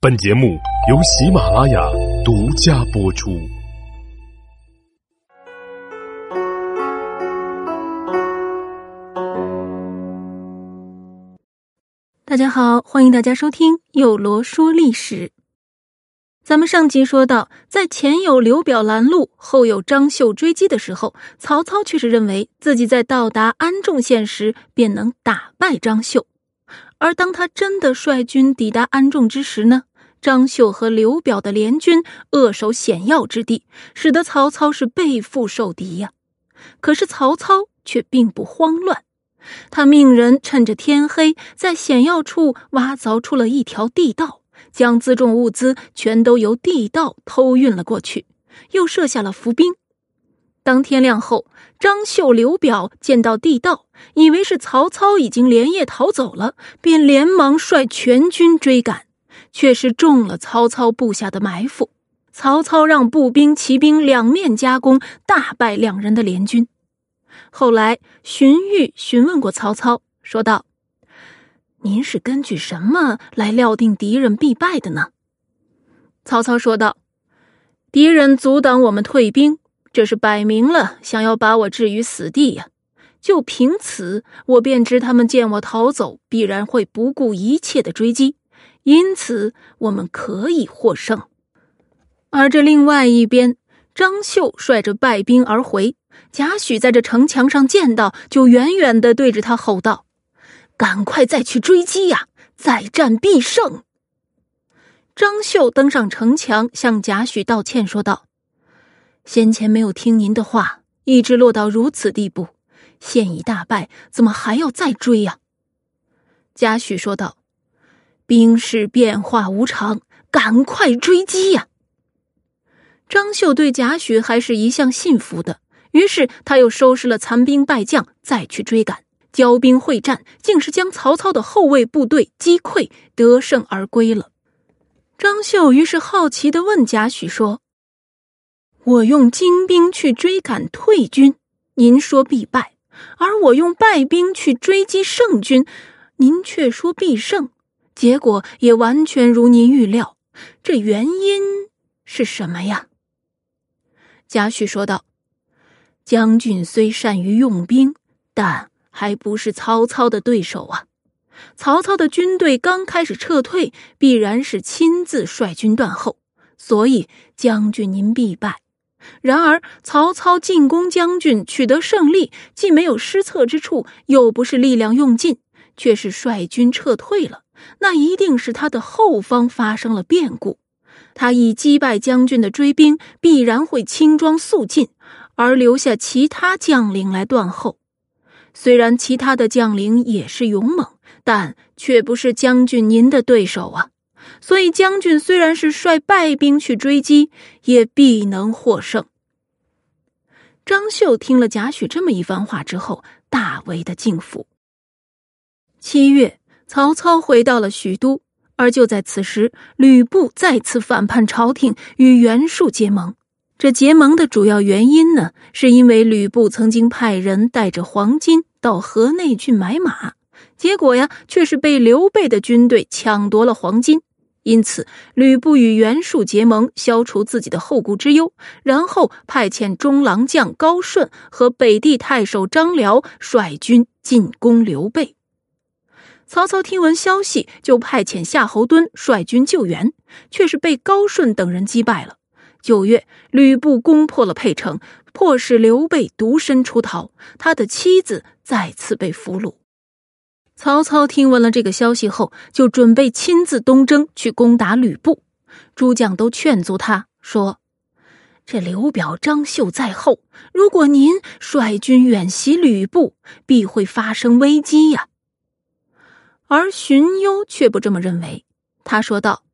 本节目由喜马拉雅独家播出。大家好，欢迎大家收听《有罗说历史》。咱们上集说到，在前有刘表拦路，后有张绣追击的时候，曹操却是认为自己在到达安众县时便能打败张绣。而当他真的率军抵达安众之时呢？张绣和刘表的联军扼守险要之地，使得曹操是背腹受敌呀。可是曹操却并不慌乱，他命人趁着天黑，在险要处挖凿出了一条地道，将辎重物资全都由地道偷运了过去，又设下了伏兵。当天亮后，张绣、刘表见到地道，以为是曹操已经连夜逃走了，便连忙率全军追赶。却是中了曹操布下的埋伏，曹操让步兵、骑兵两面夹攻，大败两人的联军。后来荀彧询问过曹操，说道：“您是根据什么来料定敌人必败的呢？”曹操说道：“敌人阻挡我们退兵，这是摆明了想要把我置于死地呀。就凭此，我便知他们见我逃走，必然会不顾一切的追击。”因此，我们可以获胜。而这另外一边，张绣率着败兵而回，贾诩在这城墙上见到，就远远的对着他吼道：“赶快再去追击呀！再战必胜！”张绣登上城墙，向贾诩道歉说道：“先前没有听您的话，一直落到如此地步，现已大败，怎么还要再追呀？”贾诩说道。兵势变化无常，赶快追击呀！张绣对贾诩还是一向信服的，于是他又收拾了残兵败将，再去追赶。交兵会战，竟是将曹操的后卫部队击溃，得胜而归了。张绣于是好奇的问贾诩说：“我用精兵去追赶退军，您说必败；而我用败兵去追击胜军，您却说必胜。”结果也完全如您预料，这原因是什么呀？贾诩说道：“将军虽善于用兵，但还不是曹操的对手啊。曹操的军队刚开始撤退，必然是亲自率军断后，所以将军您必败。然而曹操进攻将军，取得胜利，既没有失策之处，又不是力量用尽，却是率军撤退了。”那一定是他的后方发生了变故，他已击败将军的追兵，必然会轻装速进，而留下其他将领来断后。虽然其他的将领也是勇猛，但却不是将军您的对手啊。所以将军虽然是率败兵去追击，也必能获胜。张绣听了贾诩这么一番话之后，大为的敬服。七月。曹操回到了许都，而就在此时，吕布再次反叛朝廷，与袁术结盟。这结盟的主要原因呢，是因为吕布曾经派人带着黄金到河内郡买马，结果呀，却是被刘备的军队抢夺了黄金。因此，吕布与袁术结盟，消除自己的后顾之忧，然后派遣中郎将高顺和北地太守张辽率军进攻刘备。曹操听闻消息，就派遣夏侯惇率军救援，却是被高顺等人击败了。九月，吕布攻破了沛城，迫使刘备独身出逃，他的妻子再次被俘虏。曹操听闻了这个消息后，就准备亲自东征去攻打吕布。诸将都劝阻他说：“这刘表、张绣在后，如果您率军远袭吕布，必会发生危机呀。”而荀攸却不这么认为，他说道：“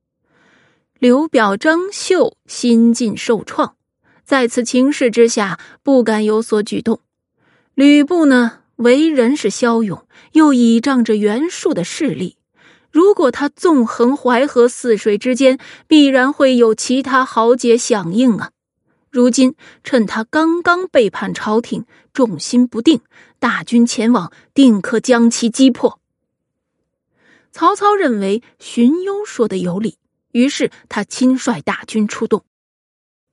刘表、张绣心境受创，在此情势之下，不敢有所举动。吕布呢，为人是骁勇，又倚仗着袁术的势力，如果他纵横淮河泗水之间，必然会有其他豪杰响应啊。如今趁他刚刚背叛朝廷，重心不定，大军前往，定可将其击破。”曹操认为荀攸说的有理，于是他亲率大军出动。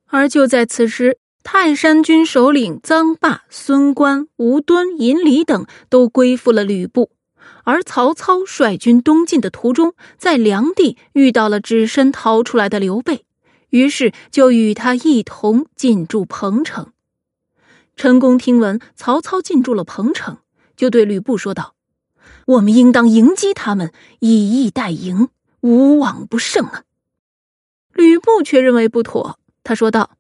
而就在此时，泰山军首领臧霸、孙观、吴敦、尹礼等都归附了吕布。而曹操率军东进的途中，在梁地遇到了只身逃出来的刘备，于是就与他一同进驻彭城。陈宫听闻曹操进驻了彭城，就对吕布说道：“我们应当迎击他们，以逸待迎，无往不胜啊！”吕布却认为不妥，他说道：“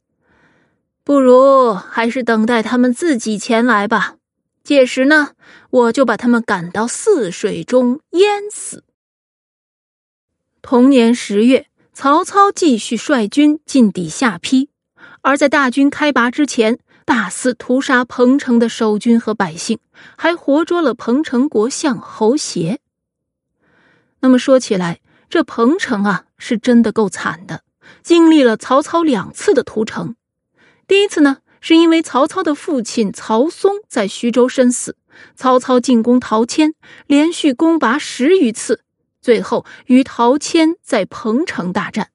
不如还是等待他们自己前来吧。”届时呢，我就把他们赶到泗水中淹死。同年十月，曹操继续率军进抵下邳，而在大军开拔之前，大肆屠杀彭城的守军和百姓，还活捉了彭城国相侯协。那么说起来，这彭城啊，是真的够惨的，经历了曹操两次的屠城。第一次呢。是因为曹操的父亲曹嵩在徐州身死，曹操进攻陶谦，连续攻拔十余次，最后与陶谦在彭城大战，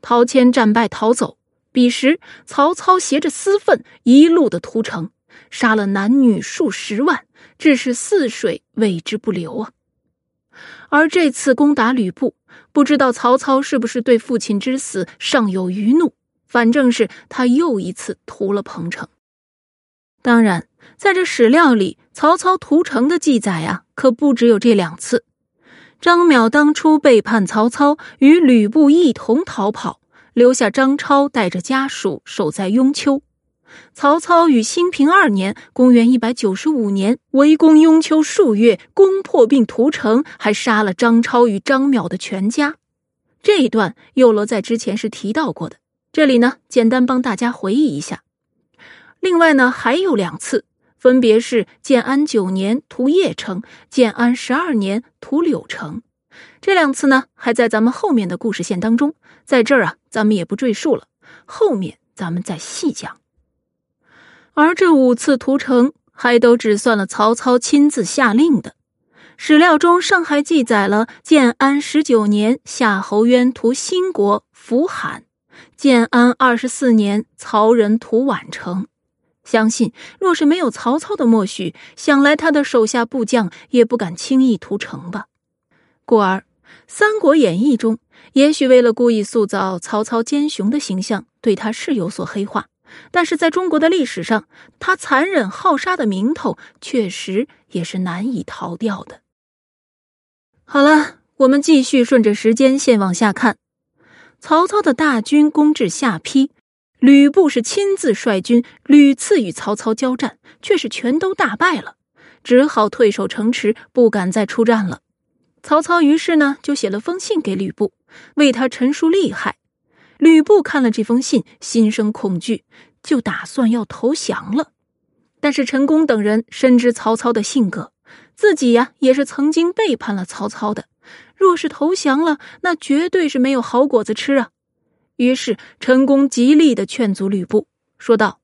陶谦战败逃走。彼时曹操携着私愤一路的屠城，杀了男女数十万，致使泗水为之不流啊。而这次攻打吕布，不知道曹操是不是对父亲之死尚有余怒。反正是他又一次屠了彭城。当然，在这史料里，曹操屠城的记载啊，可不只有这两次。张邈当初背叛曹操，与吕布一同逃跑，留下张超带着家属守在雍丘。曹操与兴平二年（公元一百九十五年）围攻雍丘数月，攻破并屠城，还杀了张超与张邈的全家。这一段，右罗在之前是提到过的。这里呢，简单帮大家回忆一下。另外呢，还有两次，分别是建安九年屠邺城，建安十二年屠柳城。这两次呢，还在咱们后面的故事线当中，在这儿啊，咱们也不赘述了，后面咱们再细讲。而这五次屠城，还都只算了曹操亲自下令的。史料中尚还记载了建安十九年夏侯渊屠新国扶罕。建安二十四年，曹仁屠宛城。相信若是没有曹操的默许，想来他的手下部将也不敢轻易屠城吧。故而，《三国演义》中也许为了故意塑造曹操奸雄的形象，对他是有所黑化；但是在中国的历史上，他残忍好杀的名头确实也是难以逃掉的。好了，我们继续顺着时间线往下看。曹操的大军攻至下邳，吕布是亲自率军屡次与曹操交战，却是全都大败了，只好退守城池，不敢再出战了。曹操于是呢，就写了封信给吕布，为他陈述利害。吕布看了这封信，心生恐惧，就打算要投降了。但是陈宫等人深知曹操的性格，自己呀也是曾经背叛了曹操的。若是投降了，那绝对是没有好果子吃啊！于是陈宫极力的劝阻吕布，说道：“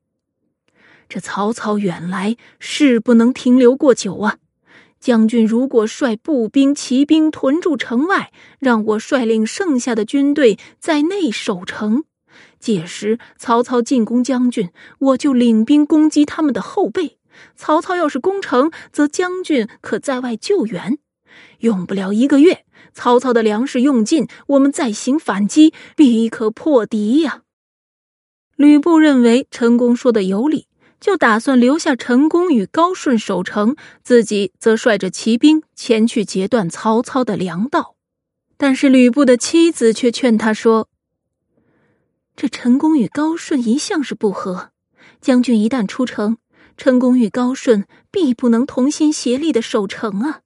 这曹操远来，势不能停留过久啊！将军如果率步兵、骑兵屯驻城外，让我率领剩下的军队在内守城，届时曹操进攻将军，我就领兵攻击他们的后背。曹操要是攻城，则将军可在外救援。”用不了一个月，曹操的粮食用尽，我们再行反击，必可破敌呀。吕布认为陈宫说的有理，就打算留下陈宫与高顺守城，自己则率着骑兵前去截断曹操的粮道。但是吕布的妻子却劝他说：“这陈宫与高顺一向是不和，将军一旦出城，陈宫与高顺必不能同心协力的守城啊。”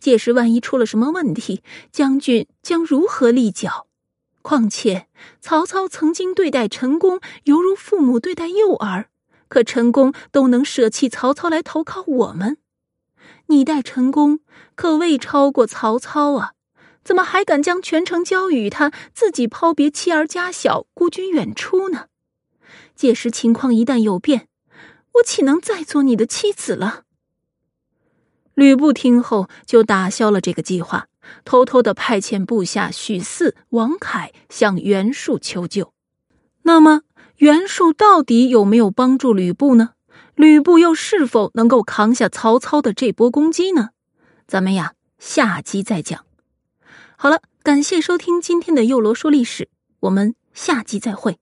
届时万一出了什么问题，将军将如何立脚？况且曹操曾经对待陈宫犹如父母对待幼儿，可陈宫都能舍弃曹操来投靠我们，你待陈宫可未超过曹操啊？怎么还敢将全城交与他，自己抛别妻儿家小，孤军远出呢？届时情况一旦有变，我岂能再做你的妻子了？吕布听后就打消了这个计划，偷偷的派遣部下许四、王凯向袁术求救。那么，袁术到底有没有帮助吕布呢？吕布又是否能够扛下曹操的这波攻击呢？咱们呀，下集再讲。好了，感谢收听今天的《幼罗说历史》，我们下集再会。